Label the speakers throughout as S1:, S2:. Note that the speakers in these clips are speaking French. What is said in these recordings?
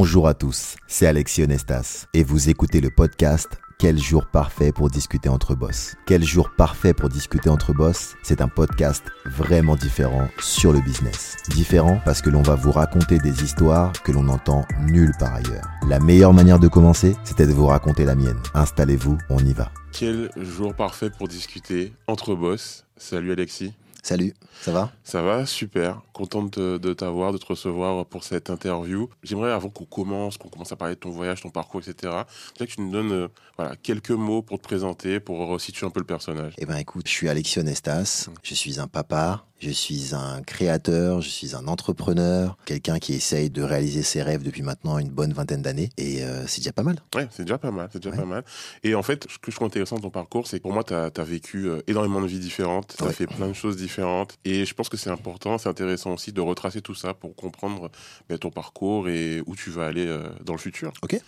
S1: Bonjour à tous, c'est Alexis Onestas et vous écoutez le podcast Quel jour parfait pour discuter entre boss. Quel jour parfait pour discuter entre boss, c'est un podcast vraiment différent sur le business. Différent parce que l'on va vous raconter des histoires que l'on n'entend nulle part ailleurs. La meilleure manière de commencer, c'était de vous raconter la mienne. Installez-vous, on y va.
S2: Quel jour parfait pour discuter entre boss. Salut Alexis.
S1: Salut, ça va?
S2: Ça va, super. Contente de, de t'avoir, de te recevoir pour cette interview. J'aimerais, avant qu'on commence, qu'on commence à parler de ton voyage, ton parcours, etc., que tu nous donnes euh, voilà, quelques mots pour te présenter, pour resituer un peu le personnage.
S1: Eh ben écoute, je suis Alexis Onestas, je suis un papa, je suis un créateur, je suis un entrepreneur, quelqu'un qui essaye de réaliser ses rêves depuis maintenant une bonne vingtaine d'années, et euh, c'est déjà pas mal.
S2: Ouais, c'est déjà pas mal, c'est déjà
S1: Ouais.
S2: pas mal. Et en fait, ce que je trouve intéressant dans ton parcours, c'est que pour moi, tu as, vécu euh, énormément de vies différentes, tu as
S1: Ouais.
S2: fait plein de choses différentes. Et je pense que c'est important, c'est intéressant aussi de retracer tout ça pour comprendre ben, ton parcours et où tu vas aller euh, dans le futur.
S1: Ok.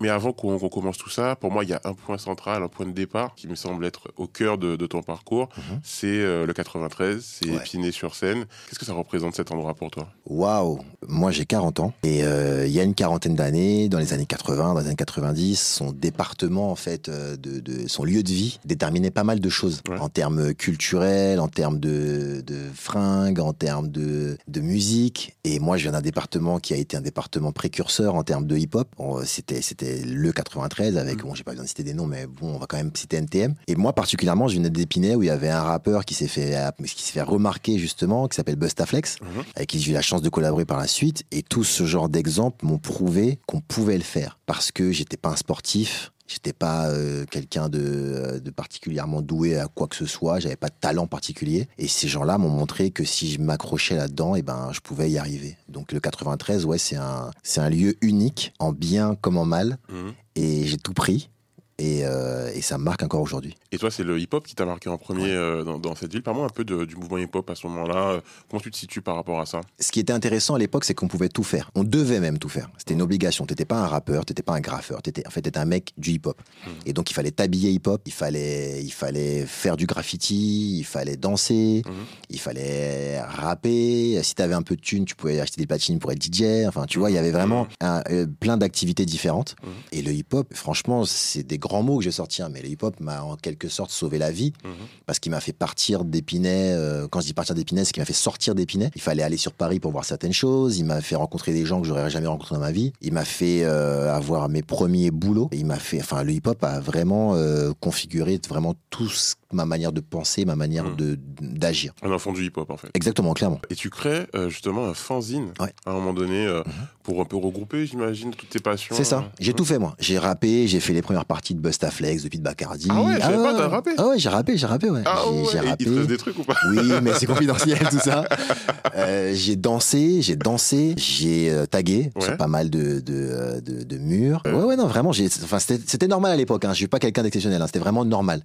S2: Mais avant qu'on qu'on commence tout ça, pour moi, il y a un point central, un point de départ qui me semble être au cœur de, de ton parcours.
S1: Mhm.
S2: C'est euh, le 93, c'est
S1: Ouais.
S2: Épinay-sur-Seine. Qu'est-ce que ça représente cet endroit pour toi?
S1: Waouh Moi j'ai 40 ans et euh, il y a une quarantaine d'années, dans les années 80, dans les années 90, son département en fait, euh, de, de- son lieu de vie déterminait pas mal de choses
S2: Ouais.
S1: en termes culturels, en termes de, de fringues, en termes de, de musique. Et moi je viens d'un département qui a été un département précurseur en termes de hip-hop. C'était c'était le 93 avec,
S2: Mhm.
S1: bon j'ai pas besoin de citer des noms, mais bon on va quand même citer NTM. Et moi particulièrement je venais d'Épinay où il y avait un rappeur qui s'est fait qui s'est fait remarquer justement, qui s'appelle Bustaflex
S2: Mhm.
S1: avec qui j'ai eu la chance de collaborer par la suite. Et tout ce genre d'exemples m'ont prouvé qu'on pouvait le faire. Parce que j'étais pas un sportif, j'étais pas euh, quelqu'un de, euh, de particulièrement doué à quoi que ce soit, j'avais pas de talent particulier. Et ces gens-là m'ont montré que si je m'accrochais là-dedans, et ben, je pouvais y arriver. Donc le 93, ouais, c'est un, c'est un lieu unique, en bien comme en mal.
S2: Mhm.
S1: Et j'ai tout pris. Et, euh, et ça me marque encore aujourd'hui.
S2: Et toi, c'est le hip-hop qui t'a marqué en premier
S1: Ouais.
S2: euh, dans, dans cette ville. Parle-moi un peu de- du mouvement hip-hop à ce moment-là. Comment tu te situes par rapport à ça?
S1: Ce qui était intéressant à l'époque, c'est qu'on pouvait tout faire. On devait même tout faire. C'était une obligation. T'étais pas un rappeur, t'étais pas un graffeur. T'étais, en fait, t'étais un mec du hip-hop.
S2: Mhm.
S1: Et donc, il fallait t'habiller hip-hop. Il fallait, il fallait faire du graffiti. Il fallait danser.
S2: Mhm.
S1: Il fallait rapper. Si t'avais un peu de thunes, tu pouvais acheter des platines pour être DJ. Enfin, tu vois, il y avait vraiment un- euh, plein d'activités différentes. Et le hip-hop, franchement, c'est des grands mots que j'ai sortis, hein, mais le hip-hop m'a en quelque sorte sauvé la vie
S2: Mhm.
S1: parce qu'il m'a fait partir d'Épinay. euh, quand je dis partir d'Épinay, c'est qu'il m'a fait sortir d'Épinay. Il fallait aller sur Paris pour voir certaines choses. Il m'a fait rencontrer des gens que j'aurais jamais rencontrés dans ma vie. Il m'a fait euh, avoir mes premiers boulots. Il m'a fait, enfin, le hip-hop a vraiment euh, configuré vraiment tout ce- ma manière de penser, ma manière de d'agir.
S2: Un enfant du hip-hop, en fait.
S1: Exactement, clairement.
S2: Et tu crées euh, justement un fanzine
S1: Ouais.
S2: à un moment donné euh,
S1: Mhm.
S2: pour un peu regrouper, j'imagine, toutes tes passions.
S1: C'est ça.
S2: euh,
S1: J'ai tout fait moi. J'ai rappé, j'ai fait les premières parties de Bustaflex, de Pete Bacardi.
S2: Ah ouais, savais pas, t'as rappé
S1: Ah ouais, j'ai rappé, j'ai rappé, ouais.
S2: Ah ouais,
S1: j'ai
S2: et il
S1: rappé.
S2: te des trucs ou pas
S1: Oui, mais c'est confidentiel tout ça. Euh, j'ai dansé, j'ai dansé, j'ai tagué
S2: Ouais.
S1: sur pas mal de, de, de, de murs.
S2: Ouais.
S1: Ouais, non, vraiment, j'ai, enfin, c'était, normal à l'époque. Hein. Je suis pas quelqu'un d'exceptionnel. Hein. C'était vraiment normal.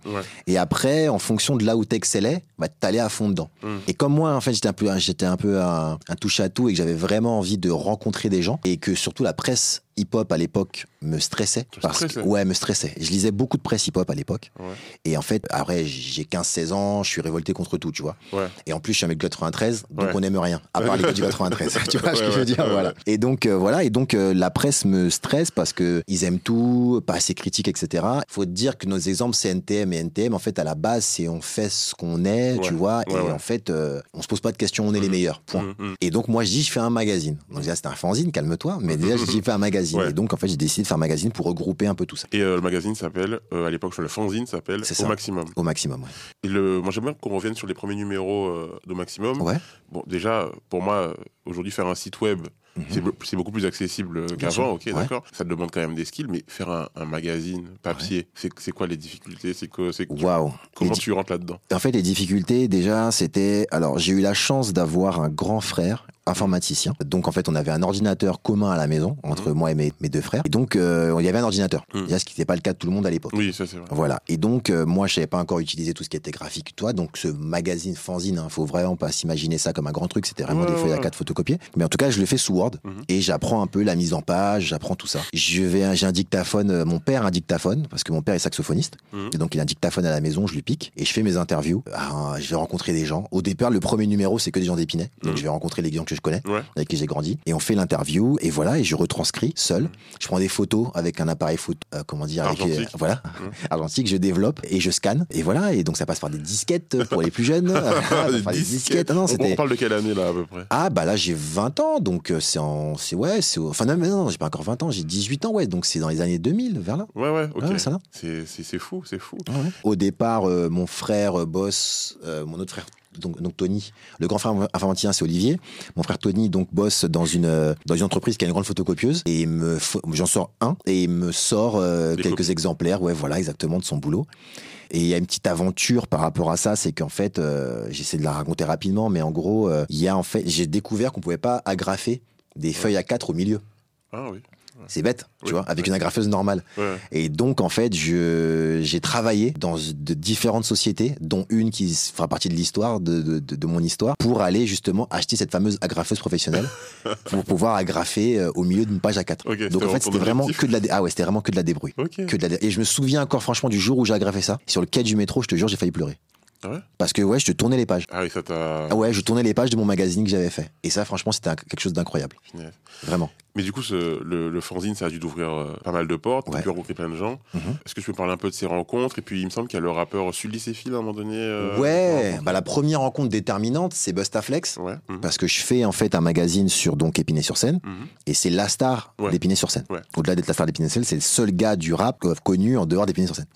S1: Et après, en fonction de là où t'excellais, bah, t'allais à fond dedans.
S2: Mm.
S1: Et comme moi, en fait, j'étais un peu, j'étais un peu un, un touche à tout et que j'avais vraiment envie de rencontrer des gens et que surtout la presse hip-hop à l'époque me stressait. Parce que, ouais, me stressait. Je lisais beaucoup de presse hip-hop à l'époque.
S2: Ouais.
S1: Et en fait, après, j'ai 15-16 ans, je suis révolté contre tout, tu vois.
S2: Ouais.
S1: Et en plus, je suis un mec du 93, donc
S2: Ouais.
S1: on n'aime rien, à part les gars du 93. tu vois ce que je veux dire
S2: ouais,
S1: Voilà. Et donc, euh, voilà. Et donc, euh, la presse me stresse parce que ils aiment tout, pas assez critiques, etc. Il faut te dire que nos exemples, c'est NTM. Et NTM, en fait, à la base, c'est on fait ce qu'on est, tu vois. Et en fait, euh, on se pose pas de questions, on est les
S2: Mhm.
S1: meilleurs. Point.
S2: Mhm, mhm.
S1: Et donc, moi, je dis, je fais un magazine. Donc, déjà, c'était un fanzine, calme-toi. Mais déjà, je dis, je fais un magazine.
S2: Ouais.
S1: Et donc, en fait, j'ai décidé de faire un magazine pour regrouper un peu tout ça.
S2: Et euh, le magazine s'appelle, euh, à l'époque, le fanzine s'appelle Au. Maximum.
S1: Au maximum, ouais.
S2: Et le, moi, j'aimerais qu'on revienne sur les premiers numéros euh, d'Au Maximum.
S1: Ouais.
S2: Bon, déjà, pour moi, aujourd'hui, faire un site web,
S1: Mhm.
S2: c'est be- c'est beaucoup plus accessible qu'avant, ok,
S1: Ouais.
S2: d'accord. Ça te demande quand même des skills, mais faire un, un magazine papier, c'est c'est quoi les difficultés? C'est
S1: Waouh.
S2: comment tu rentres là-dedans?
S1: En fait, les difficultés, déjà, c'était. Alors, j'ai eu la chance d'avoir un grand frère informaticien. Donc, en fait, on avait un ordinateur commun à la maison, entre moi et mes, mes deux frères. Et donc, euh, il y avait un ordinateur.
S2: Mhm.
S1: Déjà, ce qui n'était pas le cas de tout le monde à l'époque.
S2: Oui, ça c'est vrai.
S1: Voilà. Et donc, euh, moi, je savais pas encore utiliser tout ce qui était graphique, toi. Donc, ce magazine fanzine, hein, faut vraiment pas s'imaginer ça comme un grand truc. C'était vraiment
S2: Ouais,
S1: des feuilles à quatre photocopiées. Mais en tout cas, je le fais sous Word
S2: Mhm.
S1: et j'apprends un peu la mise en page, j'apprends tout ça. Je vais, j'ai un dictaphone. euh, Mon père a un dictaphone parce que mon père est saxophoniste.
S2: Mhm.
S1: Et donc, il a un dictaphone à la maison. Je lui pique et je fais mes interviews. Ah, je vais rencontrer des gens. Au départ, le premier numéro, c'est que des gens d'Épinay. Donc,
S2: Mhm.
S1: je vais rencontrer les gens que je je connais,
S2: Ouais.
S1: avec qui j'ai grandi. Et on fait l'interview, et voilà, et je retranscris seul. Je prends des photos avec un appareil photo, euh, comment dire, avec,
S2: Argentique.
S1: voilà, argentique, je développe et je scanne. Et voilà, et donc ça passe par des disquettes pour les plus jeunes.
S2: Des
S1: Enfin, des
S2: disquettes.
S1: Ah non,
S2: on, parle de quelle année là à peu près?
S1: Ah bah là j'ai 20 ans donc euh, c'est en c'est ouais c'est au- enfin non non j'ai pas encore 20 ans j'ai 18 ans ouais donc c'est dans les années 2000 vers là.
S2: Ouais, ouais, ok.
S1: Va.
S2: c'est, fou, c'est fou.
S1: Au départ euh, mon frère euh, bosse euh, mon autre frère donc, donc Tony le grand frère informaticien c'est Olivier mon frère Tony donc bosse dans une euh, dans une entreprise qui a une grande photocopieuse et me j'en sors un et il me sort euh, quelques
S2: copies.
S1: exemplaires ouais voilà exactement de son boulot et il y a une petite aventure par rapport à ça, c'est qu'en fait, euh, j'essaie de la raconter rapidement, mais en gros, euh, il y a en fait, j'ai découvert qu'on pouvait pas agrafer des feuilles à 4 au milieu.
S2: Ah oui.
S1: C'est bête, tu
S2: Oui,
S1: vois, avec
S2: ouais.
S1: une agrafeuse normale.
S2: Ouais.
S1: Et donc, en fait, je, j'ai travaillé dans de différentes sociétés, dont une qui fera partie de l'histoire, de, de, de- de mon histoire, pour aller justement acheter cette fameuse agrafeuse professionnelle, pour pouvoir agrafer euh, au milieu d'une page à 4.
S2: Ok, c'était
S1: donc, en fait,
S2: ton
S1: c'était vraiment que de la, ah ouais, c'était vraiment que de la débrouille.
S2: Ok.
S1: Que de la dé- Et je me souviens encore, franchement, du jour où j'ai agrafé ça. Sur le quai du métro, je te jure, j'ai failli pleurer.
S2: Ah ouais
S1: Parce que, ouais, je tournais les pages.
S2: Ah oui, ça t'a.
S1: Ah ouais, je tournais les pages de mon magazine que j'avais fait. Et ça, franchement, c'était quelque chose d'incroyable. Vraiment.
S2: Mais du coup, ce- le, le fanzine, ça a dû t'ouvrir euh, pas mal de portes. Tu
S1: Ouais.
S2: pu rencontrer plein de gens.
S1: Mhm.
S2: Est-ce que tu peux parler un peu de ces rencontres? Et puis, il me semble qu'il y a le rappeur Sully Céphile à un moment donné. euh,
S1: ouais, bah, la première rencontre déterminante, c'est Bustaflex.
S2: Ouais. mhm.
S1: Parce que je fais en fait un magazine sur donc Épinay-sur-Seine
S2: Mhm.
S1: et c'est la star
S2: Ouais.
S1: d'Épinay-sur-Seine.
S2: Ouais.
S1: Au-delà d'être la star d'Épinay-sur-Seine, c'est le seul gars du rap connu en dehors d'Épinay-sur-Seine.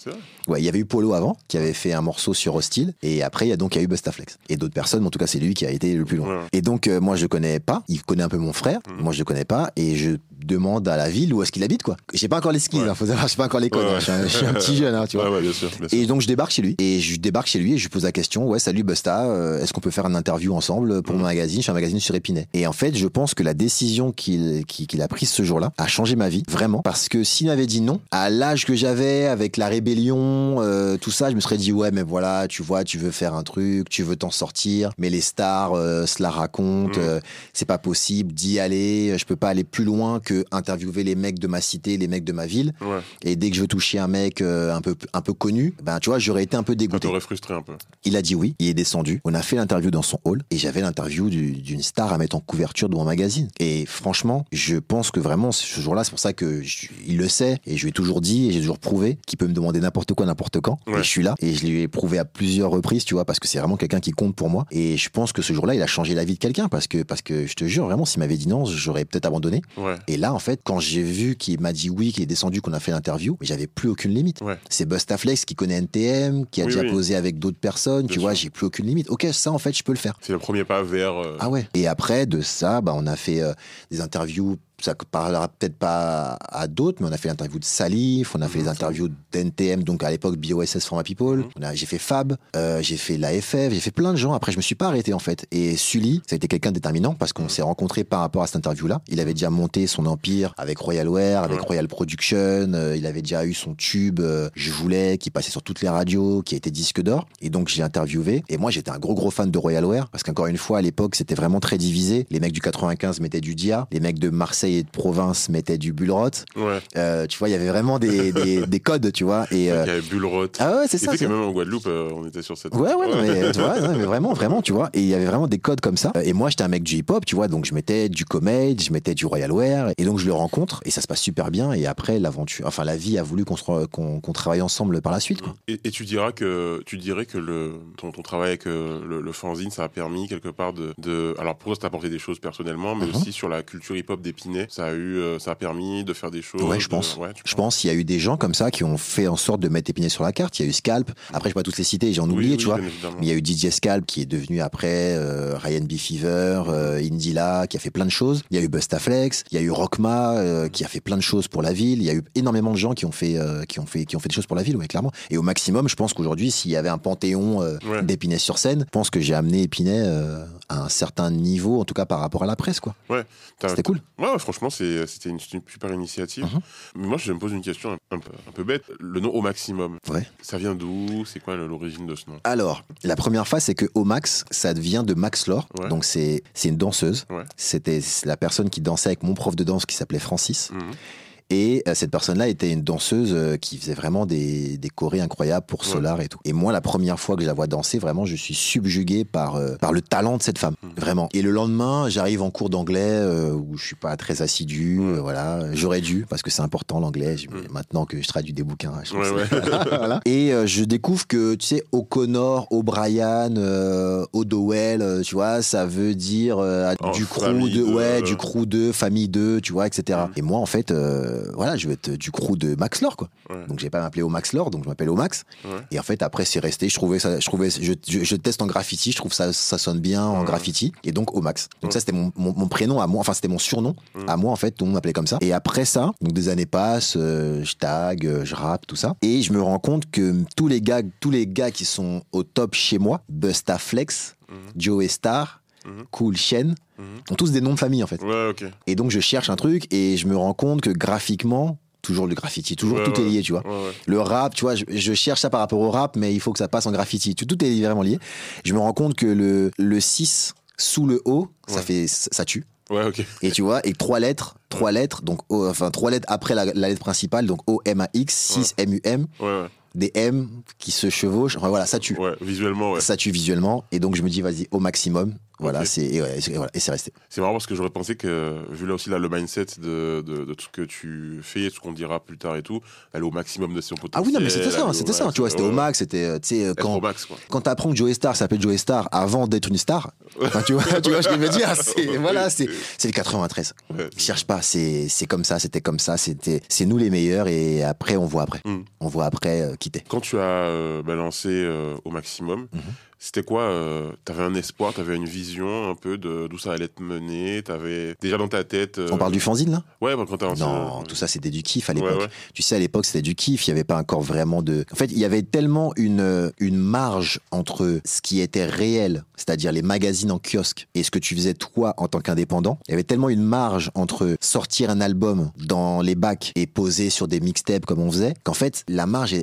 S1: Ouais, il y avait eu Polo avant qui avait fait un morceau sur Hostile et après il y a donc il y a eu Bustaflex et d'autres personnes, mais en tout cas c'est lui qui a été le plus loin.
S2: Ouais.
S1: Et donc euh, moi je connais pas, il connaît un peu mon frère,
S2: Mhm.
S1: moi je le connais pas et je demande à la ville où est-ce qu'il habite quoi. J'ai pas encore les skills,
S2: Ouais.
S1: hein, faut savoir, j'ai pas encore les codes, hein, je, suis un, je suis un petit jeune, hein, tu vois.
S2: Ouais, ouais, bien sûr. bien sûr.
S1: Et donc je débarque chez lui et je débarque chez lui et je lui pose la question ouais salut Busta euh, est-ce qu'on peut faire une interview ensemble pour mon magazine? Je suis un magazine sur Épinay et en fait je pense que la décision qu'il qu'il qu'il a prise ce jour-là a changé ma vie vraiment parce que s'il m'avait dit non à l'âge que j'avais avec la rébellion euh, tout ça je me serais dit ouais mais voilà tu vois tu veux faire un truc tu veux t'en sortir mais les stars euh, se la racontent
S2: Mm.
S1: euh, c'est pas possible d'y aller je peux pas aller plus loin que interviewer les mecs de ma cité les mecs de ma ville
S2: Ouais.
S1: et dès que je veux toucher un mec euh, un peu un peu connu, ben tu vois, j'aurais été un peu
S2: Ça
S1: dégoûté.
S2: t'aurait frustré un peu.
S1: Il a dit oui, il est descendu. On a fait l'interview dans son hall et j'avais l'interview du- d'une star à mettre en couverture de mon magazine. Et franchement, je pense que vraiment ce jour-là, c'est pour ça que je- il le sait et je lui ai toujours dit et j'ai toujours prouvé qu'il peut me demander n'importe quoi n'importe quand.
S2: Ouais.
S1: Et je suis là et je lui ai prouvé à plusieurs reprises, tu vois, parce que c'est vraiment quelqu'un qui compte pour moi. Et je pense que ce jour-là, il a changé la vie de quelqu'un parce que parce que je te jure vraiment, s'il m'avait dit non, j'aurais peut-être abandonné.
S2: Ouais.
S1: Et là, en fait, quand j'ai vu qu'il m'a dit oui, qu'il est descendu, qu'on a fait l'interview, j'avais plus aucune limite.
S2: Ouais.
S1: C'est Bustaflex qui connaît NTM, qui a
S2: Oui,
S1: déjà
S2: oui.
S1: posé avec d'autres personnes,
S2: Bien
S1: tu vois, j'ai plus aucune limite. Ok, ça, en fait, je peux le faire.
S2: C'est le premier pas vers. euh,
S1: Ah ouais. Et après, de ça, bah, on a fait euh, des interviews. Ça parlera peut-être pas à d'autres, mais on a fait l'interview de Salif, on a fait les interviews d'NTM, donc à l'époque BOSS Format People.
S2: Mhm.
S1: J'ai fait Fab, euh, j'ai fait l'AFF, j'ai fait plein de gens. Après, je me suis pas arrêté en fait. Et Sully, ça a été quelqu'un de déterminant parce qu'on
S2: Mhm.
S1: s'est rencontrés par rapport à cette interview-là. Il avait déjà monté son empire avec Royal Wear, avec
S2: Ouais.
S1: Royal Production. euh, il avait déjà eu son tube euh, Je voulais, qui passait sur toutes les radios, qui a été disque d'or. Et donc, je l'ai interviewé. Et moi, j'étais un gros, gros fan de Royal Wear parce qu'encore une fois, à l'époque, c'était vraiment très divisé. Les mecs du 95 mettaient du Dia, les mecs de Marseille de province mettaient du.
S2: Ouais.
S1: Euh, tu vois, il y avait vraiment des, des, des codes, tu vois. Et,
S2: Il y
S1: euh,
S2: avait Bullrot.
S1: ah ouais, c'est ça.
S2: même en Guadeloupe, euh, on était sur cette.
S1: Ouais, ouais, non, mais, tu vois, non, mais vraiment, vraiment, tu vois. Et il y avait vraiment des codes comme ça. Et moi, j'étais un mec du hip-hop, tu vois, donc je mettais du Comade, je mettais du Royal Wear. Et donc, je le rencontre et ça se passe super bien. Et après, l'aventure, enfin, la vie a voulu qu'on travaille ensemble par la suite, quoi.
S2: Et, et tu diras que tu dirais que le ton, ton travail avec euh, le, le fanzine, ça a permis quelque part de, de alors pour toi, ça apporté des choses personnellement, mais
S1: Mhm.
S2: aussi sur la culture hip-hop d'Épinay, ça a eu, euh, ça a permis de faire des choses.
S1: Ouais, je
S2: de-
S1: pense.
S2: ouais,
S1: Je pense qu'il y a eu des gens comme ça qui ont fait en sorte de mettre Épinay sur la carte. Il y a eu Scalp. Après, je vais pas toutes les citer, j'ai en
S2: Oui,
S1: oublié,
S2: oui,
S1: tu vois.
S2: bien évidemment.
S1: Mais il y a eu DJ Scalp qui est devenu après euh, Ryan B. Fever, euh, Indila, qui a fait plein de choses. Il y a eu Bustaflex, il y a eu Rockma euh, qui a fait plein de choses pour la ville. Il y a eu énormément de gens qui ont fait, euh, qui ont fait, qui ont fait des choses pour la ville, ouais, clairement. Et au maximum, je pense qu'aujourd'hui, s'il y avait un panthéon euh,
S2: Ouais.
S1: d'Épinay sur scène, je pense que j'ai amené Épinay euh, à un certain niveau, en tout cas par rapport à la presse, quoi.
S2: T'as-
S1: C'était cool.
S2: Ouais, ouais, franchement, c'était une, une super initiative.
S1: Mhm.
S2: Mais moi, je me pose une question un, un peu, un peu bête. Le nom au maximum,
S1: Ouais.
S2: ça vient d'où? C'est quoi l'origine de ce nom?
S1: Alors, la première phase, c'est que au max, ça devient de Max Lore.
S2: Ouais.
S1: Donc, c'est c'est une danseuse.
S2: Ouais.
S1: C'était la personne qui dansait avec mon prof de danse qui s'appelait Francis.
S2: Mhm.
S1: Et euh, cette personne-là était une danseuse euh, qui faisait vraiment des, des chorés incroyables pour
S2: Ouais.
S1: Solar et tout. Et moi, la première fois que je la vois danser, vraiment, je suis subjugué par, euh, par le talent de cette femme.
S2: Mhm.
S1: Vraiment. Et le lendemain, j'arrive en cours d'anglais euh, où je suis pas très assidu.
S2: Ouais.
S1: euh, voilà. J'aurais dû, parce que c'est important l'anglais.
S2: Mhm.
S1: Maintenant que je traduis des bouquins, je
S2: Ouais,
S1: c'est- Voilà. Et euh, je découvre que, tu sais, O'Connor, O'Brien, euh, O'Dowell, euh, tu vois, ça veut dire euh, du crew
S2: famille
S1: de, ouais, du crew de, famille de, tu vois, etc.
S2: Mhm.
S1: Et moi, en fait, euh, voilà, je vais être du crew de Max Lore, quoi.
S2: Ouais.
S1: Donc, j'ai pas m'appeler au Max Lore, donc je m'appelle au Max.
S2: Ouais.
S1: Et en fait, après, c'est resté. Je trouvais ça, je trouvais, je, je, je teste en graffiti, je trouve ça, ça sonne bien en graffiti. Et donc, au Max. Donc, ça, c'était mon, mon, mon prénom à moi, enfin, c'était mon surnom à moi, en fait, tout le monde m'appelait comme ça. Et après ça, donc des années passent, euh, je tag, euh, je rappe, tout ça. Et je me rends compte que tous les gars, tous les gars qui sont au top chez moi, Busta Flex,
S2: Mhm.
S1: Joe Star,
S2: Mhm.
S1: Cool Shen,
S2: Mhm.
S1: ont tous des noms de famille, en fait.
S2: Ouais.
S1: Et donc, je cherche un truc et je me rends compte que graphiquement, toujours le graffiti, toujours
S2: Ouais,
S1: tout est lié, tu vois.
S2: Ouais.
S1: Le rap, tu vois, je, je cherche ça par rapport au rap, mais il faut que ça passe en graffiti. Tout, tout est vraiment lié. Je me rends compte que le, le 6 sous le O, ça fait, ça tue.
S2: Ouais, ok.
S1: Et tu vois, et trois lettres, trois lettres, donc O- enfin trois lettres après la, la lettre principale, donc O M A X, 6 M U M,
S2: Ouais, ouais.
S1: des M qui se chevauchent. Enfin voilà, ça tue.
S2: Ouais, visuellement, ouais.
S1: Ça tue visuellement. Et donc je me dis, vas-y, au maximum. Voilà, c'est et, ouais, et voilà, et c'est resté.
S2: C'est marrant parce que j'aurais pensé que, vu là aussi là, le mindset de, de, de tout ce que tu fais, tout ce qu'on dira plus tard et tout, aller au maximum de son
S1: Ah
S2: potentiel.
S1: oui, non, mais c'était ça, c'était ça. Tu vois, c'était au max, c'était, euh, tu sais, euh, quand,
S2: max,
S1: quand t'apprends que Joey Star s'appelle Joey Star avant d'être une star, enfin, tu vois, tu vois je veux dire, c'est, voilà, c'est, c'est le 93.
S2: Ouais.
S1: Cherche pas, c'est, c'est comme ça, c'était comme ça, c'était, c'est nous les meilleurs et après, on voit après.
S2: Mm.
S1: On voit après euh, quitter.
S2: Quand tu as euh, balancé euh, au maximum,
S1: Mhm.
S2: C'était quoi euh, T'avais un espoir, t'avais une vision un peu de d'où ça allait te mener T'avais déjà dans ta tête. euh,
S1: On parle du fanzine, là?
S2: Ouais, bah, quand t'as.
S1: Non, tout ça c'était du kiff à l'époque.
S2: ouais.
S1: Tu sais, à l'époque c'était du kiff, il n'y avait pas encore vraiment de... En fait, il y avait tellement une, euh, une marge entre ce qui était réel, c'est-à-dire les magazines en kiosque, et ce que tu faisais toi en tant qu'indépendant. Il y avait tellement une marge entre sortir un album dans les bacs et poser sur des mixtapes comme on faisait, qu'en fait, la marge,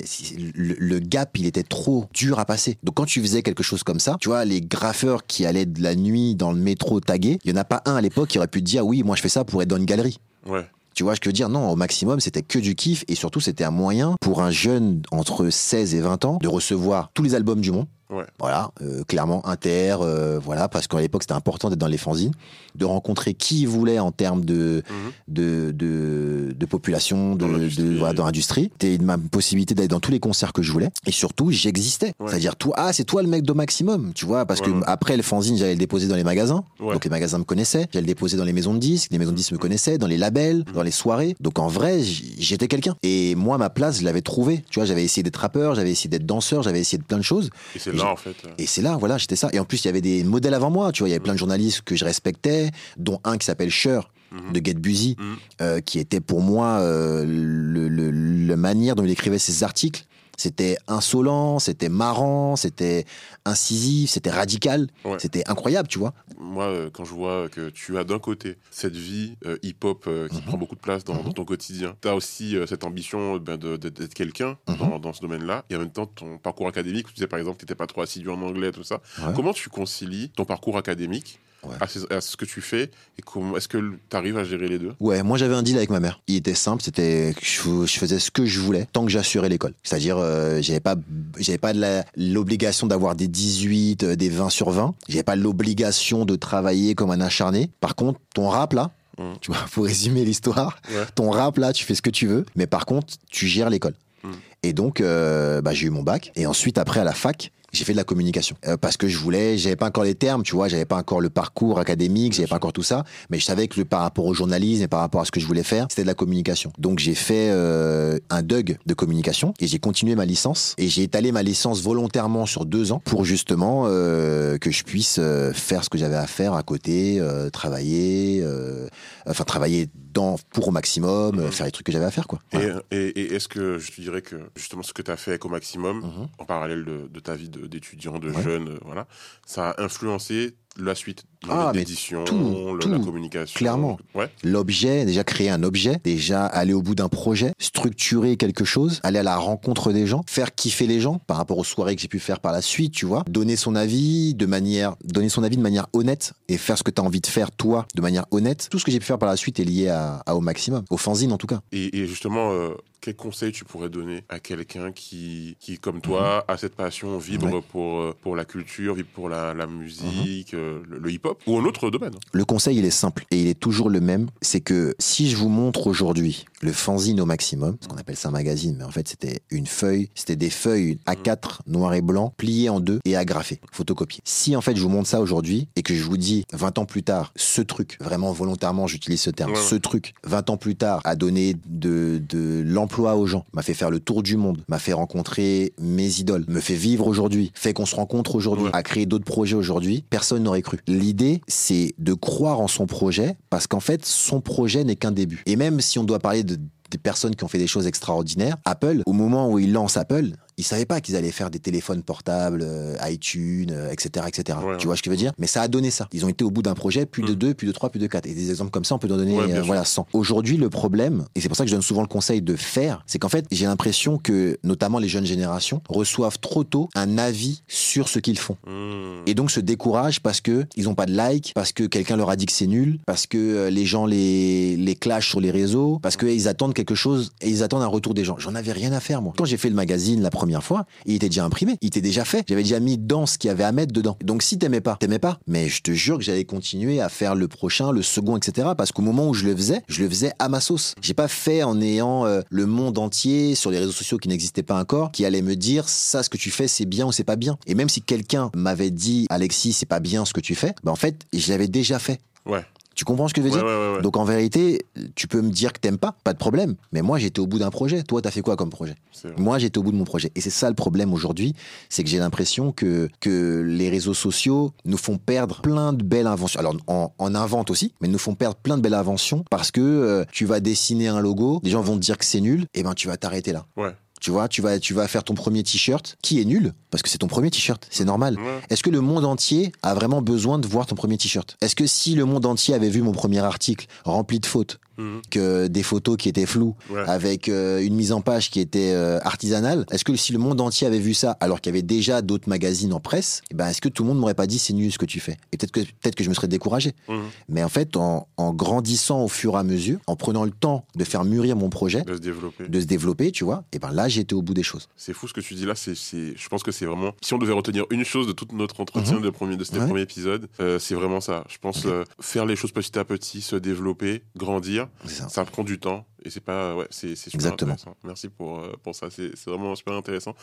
S1: le gap, il était trop dur à passer. Donc quand tu faisais quelque chose comme ça, tu vois, les graffeurs qui allaient de la nuit dans le métro taguer, il n'y en a pas un à l'époque qui aurait pu te dire, oui, moi je fais ça pour être dans une galerie.
S2: Ouais.
S1: Tu vois, je veux dire, non, au maximum, c'était que du kiff et surtout, c'était un moyen pour un jeune entre 16 et 20 ans de recevoir tous les albums du monde.
S2: Ouais.
S1: Voilà, euh, clairement, Inter, euh, voilà, parce qu'à l'époque, c'était important d'être dans les fanzines, de rencontrer qui voulait en termes de,
S2: Mhm.
S1: de, de, de population, de,
S2: Dans
S1: de,
S2: l'industrie.
S1: C'était ma possibilité d'aller dans tous les concerts que je voulais. Et surtout, j'existais.
S2: Ouais.
S1: C'est-à-dire, toi, ah, c'est toi le mec de maximum, tu vois, parce
S2: Ouais,
S1: que après le fanzine, j'allais le déposer dans les magasins. Donc les magasins me connaissaient. J'allais le déposer dans les maisons de disques. Les maisons de disques me connaissaient, dans les labels, dans les soirées. Donc en vrai, j'étais quelqu'un. Et moi, ma place, je l'avais trouvée. Tu vois, j'avais essayé d'être rappeur, j'avais essayé d'être danseur, j'avais essayé de plein de choses.
S2: Et là, en fait.
S1: Et c'est là, voilà, j'étais ça. Et en plus, il y avait des modèles avant moi. Tu vois, il y avait plein de journalistes que je respectais, dont un qui s'appelle Cher
S2: mhm.
S1: de Get Busy,
S2: Mhm.
S1: euh, qui était pour moi euh, le, le- la manière dont il écrivait ses articles. C'était insolent, c'était marrant, c'était incisif, c'était radical,
S2: Ouais.
S1: c'était incroyable, tu vois.
S2: Moi, euh, quand je vois que tu as d'un côté cette vie euh, hip-hop euh, qui
S1: Mhm.
S2: prend beaucoup de place dans,
S1: Mhm.
S2: dans ton quotidien, tu as aussi cette ambition ben, d'être quelqu'un
S1: Mhm.
S2: dans, dans ce domaine-là, et en même temps ton parcours académique, où tu disais par exemple que tu n'étais pas trop assidu en anglais, tout ça.
S1: Ouais.
S2: Comment tu concilies ton parcours académique
S1: Ouais.
S2: à, ce, à ce que tu fais, et comment est-ce que tu arrives à gérer les deux?
S1: Ouais, moi j'avais un deal avec ma mère. Il était simple, c'était que je, je faisais ce que je voulais tant que j'assurais l'école. C'est-à-dire, euh, j'avais pas, j'avais pas l'obligation d'avoir des 18, euh, des 20 sur 20. J'avais pas l'obligation de travailler comme un acharné. Par contre, ton rap là,
S2: Mhm.
S1: tu vois, pour résumer l'histoire,
S2: Ouais.
S1: ton rap là, tu fais ce que tu veux, mais par contre, tu gères l'école.
S2: Mhm.
S1: Et donc, euh, bah, j'ai eu mon bac. Et ensuite, après, à la fac, j'ai fait de la communication Euh, parce que je voulais, j'avais pas encore les termes, tu vois, j'avais pas encore le parcours académique, j'avais pas encore tout ça, mais je savais que le, par rapport au journalisme et par rapport à ce que je voulais faire, c'était de la communication. Donc j'ai fait euh, un DUG de communication et j'ai continué ma licence et j'ai étalé ma licence volontairement sur deux ans pour justement euh, que je puisse euh, faire ce que j'avais à faire à côté, euh, travailler, euh, enfin travailler pour au maximum,
S2: Mhm.
S1: faire les trucs que j'avais à faire quoi.
S2: Et,
S1: Voilà.
S2: et- et est-ce que je te dirais que justement ce que tu as fait au maximum,
S1: Mhm.
S2: en parallèle de, de ta vie d'étudiant, de,
S1: Ouais.
S2: jeune, euh, voilà, ça a influencé la suite
S1: Ah,
S2: l'édition,
S1: tout,
S2: la communication.
S1: clairement.
S2: Ouais.
S1: L'objet, déjà créer un objet, déjà aller au bout d'un projet, structurer quelque chose, aller à la rencontre des gens, faire kiffer les gens par rapport aux soirées que j'ai pu faire par la suite, tu vois, donner son avis de manière, donner son avis de manière honnête et faire ce que tu as envie de faire toi de manière honnête. Tout ce que j'ai pu faire par la suite est lié à, à au maximum, au fanzine en tout cas.
S2: Et, et justement, euh, quel conseil tu pourrais donner à quelqu'un qui, qui, comme toi, a cette passion, vibre
S1: Mhm. Ouais.
S2: pour, euh, pour la culture, vibre pour la, la musique,
S1: Mhm.
S2: euh, le, le hip-hop ou un autre domaine?
S1: Le conseil, il est simple et il est toujours le même. C'est que si je vous montre aujourd'hui le fanzine au maximum, ce qu'on appelle ça un magazine, mais en fait c'était une feuille, c'était des feuilles A4 noir et blanc, pliées en deux et agrafées, photocopiées. Si en fait je vous montre ça aujourd'hui et que je vous dis 20 ans plus tard, ce truc, vraiment volontairement j'utilise ce terme,
S2: Ouais,
S1: ce truc, 20 ans plus tard, a donné de, de l'emploi aux gens, m'a fait faire le tour du monde, m'a fait rencontrer mes idoles, me fait vivre aujourd'hui, fait qu'on se rencontre aujourd'hui,
S2: Ouais.
S1: a créé d'autres projets aujourd'hui, personne n'aurait cru. L'idée, c'est de croire en son projet parce qu'en fait, son projet n'est qu'un début. Et même si on doit parler de des personnes qui ont fait des choses extraordinaires, Apple, au moment où ils lancent Apple, ils savaient pas qu'ils allaient faire des téléphones portables, euh, iTunes, euh, etc., etc.
S2: Ouais,
S1: tu
S2: ouais.
S1: vois ce que je veux dire? Mais ça a donné ça. Ils ont été au bout d'un projet, plus de
S2: Mm.
S1: deux, plus de trois, plus de quatre. Et des exemples comme ça, on peut en donner
S2: Ouais,
S1: euh, voilà 100. Aujourd'hui, le problème, et c'est pour ça que je donne souvent le conseil de faire, c'est qu'en fait, j'ai l'impression que, notamment les jeunes générations, reçoivent trop tôt un avis sur ce qu'ils font
S2: Hmm.
S1: et donc se découragent parce que ils ont pas de like, parce que quelqu'un leur a dit que c'est nul, parce que euh, les gens les les clashent sur les réseaux, parce qu'ils attendent quelque chose et ils attendent un retour des gens. J'en avais rien à faire moi. Quand j'ai fait le magazine la première fois, il était déjà imprimé, il était déjà fait. J'avais déjà mis dans ce qu'il y avait à mettre dedans. Donc si t'aimais pas, t'aimais pas. Mais je te jure que j'allais continuer à faire le prochain, le second, etc. Parce qu'au moment où je le faisais, je le faisais à ma sauce. J'ai pas fait en ayant euh, le monde entier sur les réseaux sociaux qui n'existaient pas encore, qui allait me dire ça, ce que tu fais, c'est bien ou c'est pas bien. Et même si quelqu'un m'avait dit Alexis, c'est pas bien ce que tu fais, bah en fait, je l'avais déjà fait.
S2: Ouais.
S1: Tu comprends ce que je veux
S2: Ouais,
S1: dire
S2: ouais, ouais, ouais.
S1: Donc en vérité, tu peux me dire que t'aimes pas, pas de problème. Mais moi, j'étais au bout d'un projet. Toi, t'as fait quoi comme projet. Moi, j'étais au bout de mon projet. Et c'est ça le problème aujourd'hui, c'est que j'ai l'impression que, que les réseaux sociaux nous font perdre plein de belles inventions. Alors, on, on invente aussi, mais nous font perdre plein de belles inventions parce que euh, tu vas dessiner un logo, les gens vont te dire que c'est nul, et ben tu vas t'arrêter là.
S2: Ouais.
S1: Tu vois, tu vas, tu vas faire ton premier t-shirt qui est nul parce que c'est ton premier t-shirt, c'est normal.
S2: Ouais.
S1: Est-ce que le monde entier a vraiment besoin de voir ton premier t-shirt? Est-ce que si le monde entier avait vu mon premier article rempli de fautes,
S2: Mhm.
S1: que des photos qui étaient floues,
S2: Ouais.
S1: avec euh, une mise en page qui était euh, artisanale, est-ce que si le monde entier avait vu ça alors qu'il y avait déjà d'autres magazines en presse, eh ben est-ce que tout le monde m'aurait pas dit c'est nul ce que tu fais? Et peut-être que peut-être que je me serais découragé.
S2: Mhm.
S1: Mais en fait, en, en grandissant au fur et à mesure, en prenant le temps de faire mûrir mon projet,
S2: De se développer.
S1: de se développer, tu vois, et ben là j'étais au bout des choses.
S2: C'est fou ce que tu dis là. C'est, je pense que c'est vraiment. Si on devait retenir une chose de tout notre entretien de, premier, de ces
S1: Mhm. Ouais.
S2: premiers épisodes, euh, c'est vraiment ça. Je pense faire les choses petit à petit, se développer, grandir,
S1: Ça.
S2: Prend du temps et c'est pas. Ouais, c'est, super
S1: Exactement.
S2: intéressant. Merci pour, euh, pour ça. C'est, vraiment super intéressant.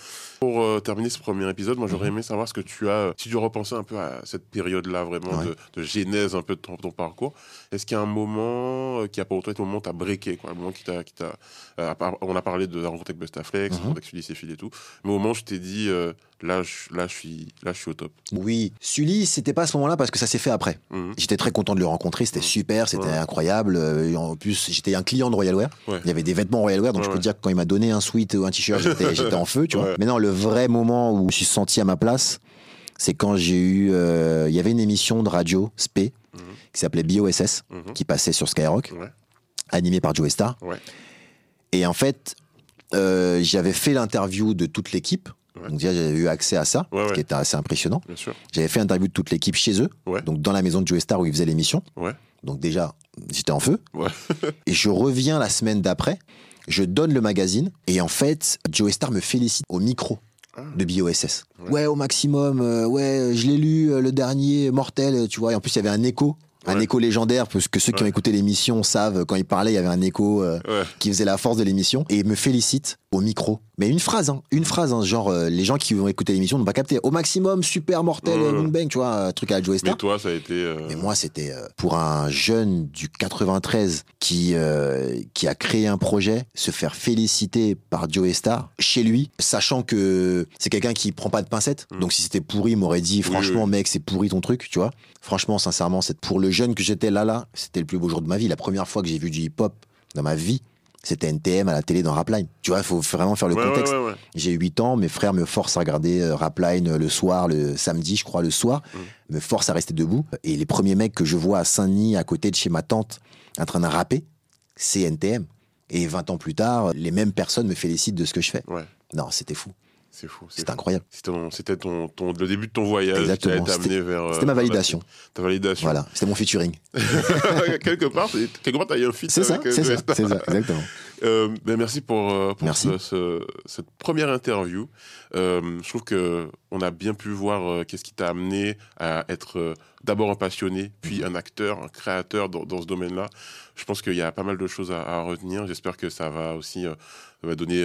S2: Pour euh, terminer ce premier épisode, moi j'aurais
S1: Mhm.
S2: aimé savoir ce que tu as. Si tu repensais un peu à cette période-là, vraiment
S1: Ouais.
S2: de, de genèse un peu de ton, ton parcours, est-ce qu'il y a un moment euh, qui a pour toi été le moment où t'as breaké, quoi, le moment qui t'a, qui t'a euh, on a parlé de la rencontre avec Bustaflex, la
S1: Mhm.
S2: rencontre avec Sully Céphile et tout, mais au moment où je t'ai dit, euh, là, je, là, je suis, là, je suis au top.
S1: Oui, Sully, c'était pas à ce moment-là parce que ça s'est fait après.
S2: Mhm.
S1: J'étais très content de le rencontrer, c'était super, c'était
S2: Ouais.
S1: incroyable. Euh, En plus, j'étais un client de Royal Wear.
S2: Ouais.
S1: Il y avait des vêtements Royal Wear, donc
S2: Ouais,
S1: je peux dire que quand il m'a donné un sweat ou un t-shirt, j'étais en feu, tu vois. Mais non, le vrai moment où je suis senti à ma place, c'est quand j'ai eu. euh, Il y avait une émission de radio, SP,
S2: Mhm.
S1: qui s'appelait BOSS,
S2: Mhm.
S1: qui passait sur Skyrock, animée par Joe Star. Et en fait, euh, j'avais fait l'interview de toute l'équipe.
S2: Ouais.
S1: Donc déjà, j'avais eu accès à ça,
S2: Ouais,
S1: ce
S2: ouais.
S1: qui était assez impressionnant. J'avais fait l'interview de toute l'équipe chez eux, donc dans la maison de Joe Star où ils faisaient l'émission. Donc déjà, j'étais en feu.
S2: Ouais.
S1: et je reviens la semaine d'après, je donne le magazine, et en fait, Joe Star me félicite au micro
S2: Ah.
S1: de BOSS.
S2: Ouais.
S1: Ouais, au maximum, euh, ouais, je l'ai lu, euh, le dernier, mortel, euh, tu vois. Et en plus, il y avait un écho. Un écho légendaire, parce que ceux qui ont écouté l'émission savent, quand il parlait, il y avait un écho euh,
S2: Ouais.
S1: qui faisait la force de l'émission. Et il me félicite au micro. Mais une phrase, hein, une phrase, hein, genre, euh, les gens qui vont écouter l'émission n'ont pas capté. Au maximum, super mortel,
S2: Ouais.
S1: euh, boom bang, tu vois, un truc à Joe Star.
S2: Mais toi, ça a été. euh,
S1: Mais moi, c'était pour un jeune du 93 qui, qui a créé un projet, se faire féliciter par Joe Star chez lui, sachant que c'est quelqu'un qui prend pas de pincettes.
S2: Mm.
S1: Donc si c'était pourri, il m'aurait dit franchement,
S2: oui.
S1: mec, c'est pourri ton truc, tu vois. Franchement, sincèrement, c'est pour le jeune que j'étais là, là, c'était le plus beau jour de ma vie. La première fois que j'ai vu du hip-hop dans ma vie, C'était NTM à la télé dans Rapline. Tu vois, il faut vraiment faire le
S2: Ouais,
S1: contexte.
S2: ouais, ouais.
S1: J'ai 8 ans, mes frères me forcent à regarder euh, Rapline euh, le soir, le samedi, je crois, le soir,
S2: Mm.
S1: me forcent à rester debout. Et les premiers mecs que je vois à Saint-Denis, à côté de chez ma tante, en train de rapper, c'est NTM. Et 20 ans plus tard, les mêmes personnes me félicitent de ce que je fais. Non, c'était fou.
S2: C'est fou. c'est
S1: incroyable.
S2: C'était ton, le début de ton voyage
S1: Exactement,
S2: qui a été amené vers. euh,
S1: C'était ma validation.
S2: Ta validation.
S1: Voilà, c'était mon featuring.
S2: quelque part, quelque part, t'as eu un feat.
S1: C'est ça,
S2: euh,
S1: c'est ça, exactement.
S2: Euh, ben merci pour, pour
S1: Merci.
S2: ce- ce- cette première interview. Euh, je trouve que on a bien pu voir euh, qu'est-ce qui t'a amené à être d'abord un passionné,
S1: Mhm.
S2: puis un acteur, un créateur dans, dans ce domaine-là. Je pense qu'il y a pas mal de choses à, à retenir. J'espère que ça va aussi va donner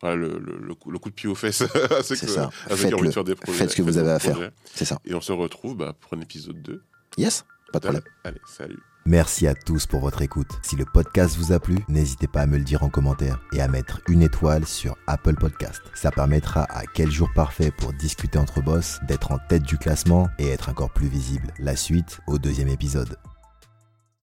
S2: voilà, le, le- le coup, le coup de pied aux fesses à ceux, qui ont envie de faire des projets.
S1: Faites ce que vous avez à faire. C'est ça.
S2: Et on se retrouve bah, pour un épisode 2.
S1: Yes, pas de problème.
S2: Allez, salut.
S3: Merci à tous pour votre écoute. Si le podcast vous a plu, n'hésitez pas à me le dire en commentaire et à mettre une étoile sur Apple Podcast. Ça permettra à Quel jour parfait pour discuter entre boss d'être en tête du classement et être encore plus visible. La suite au deuxième épisode.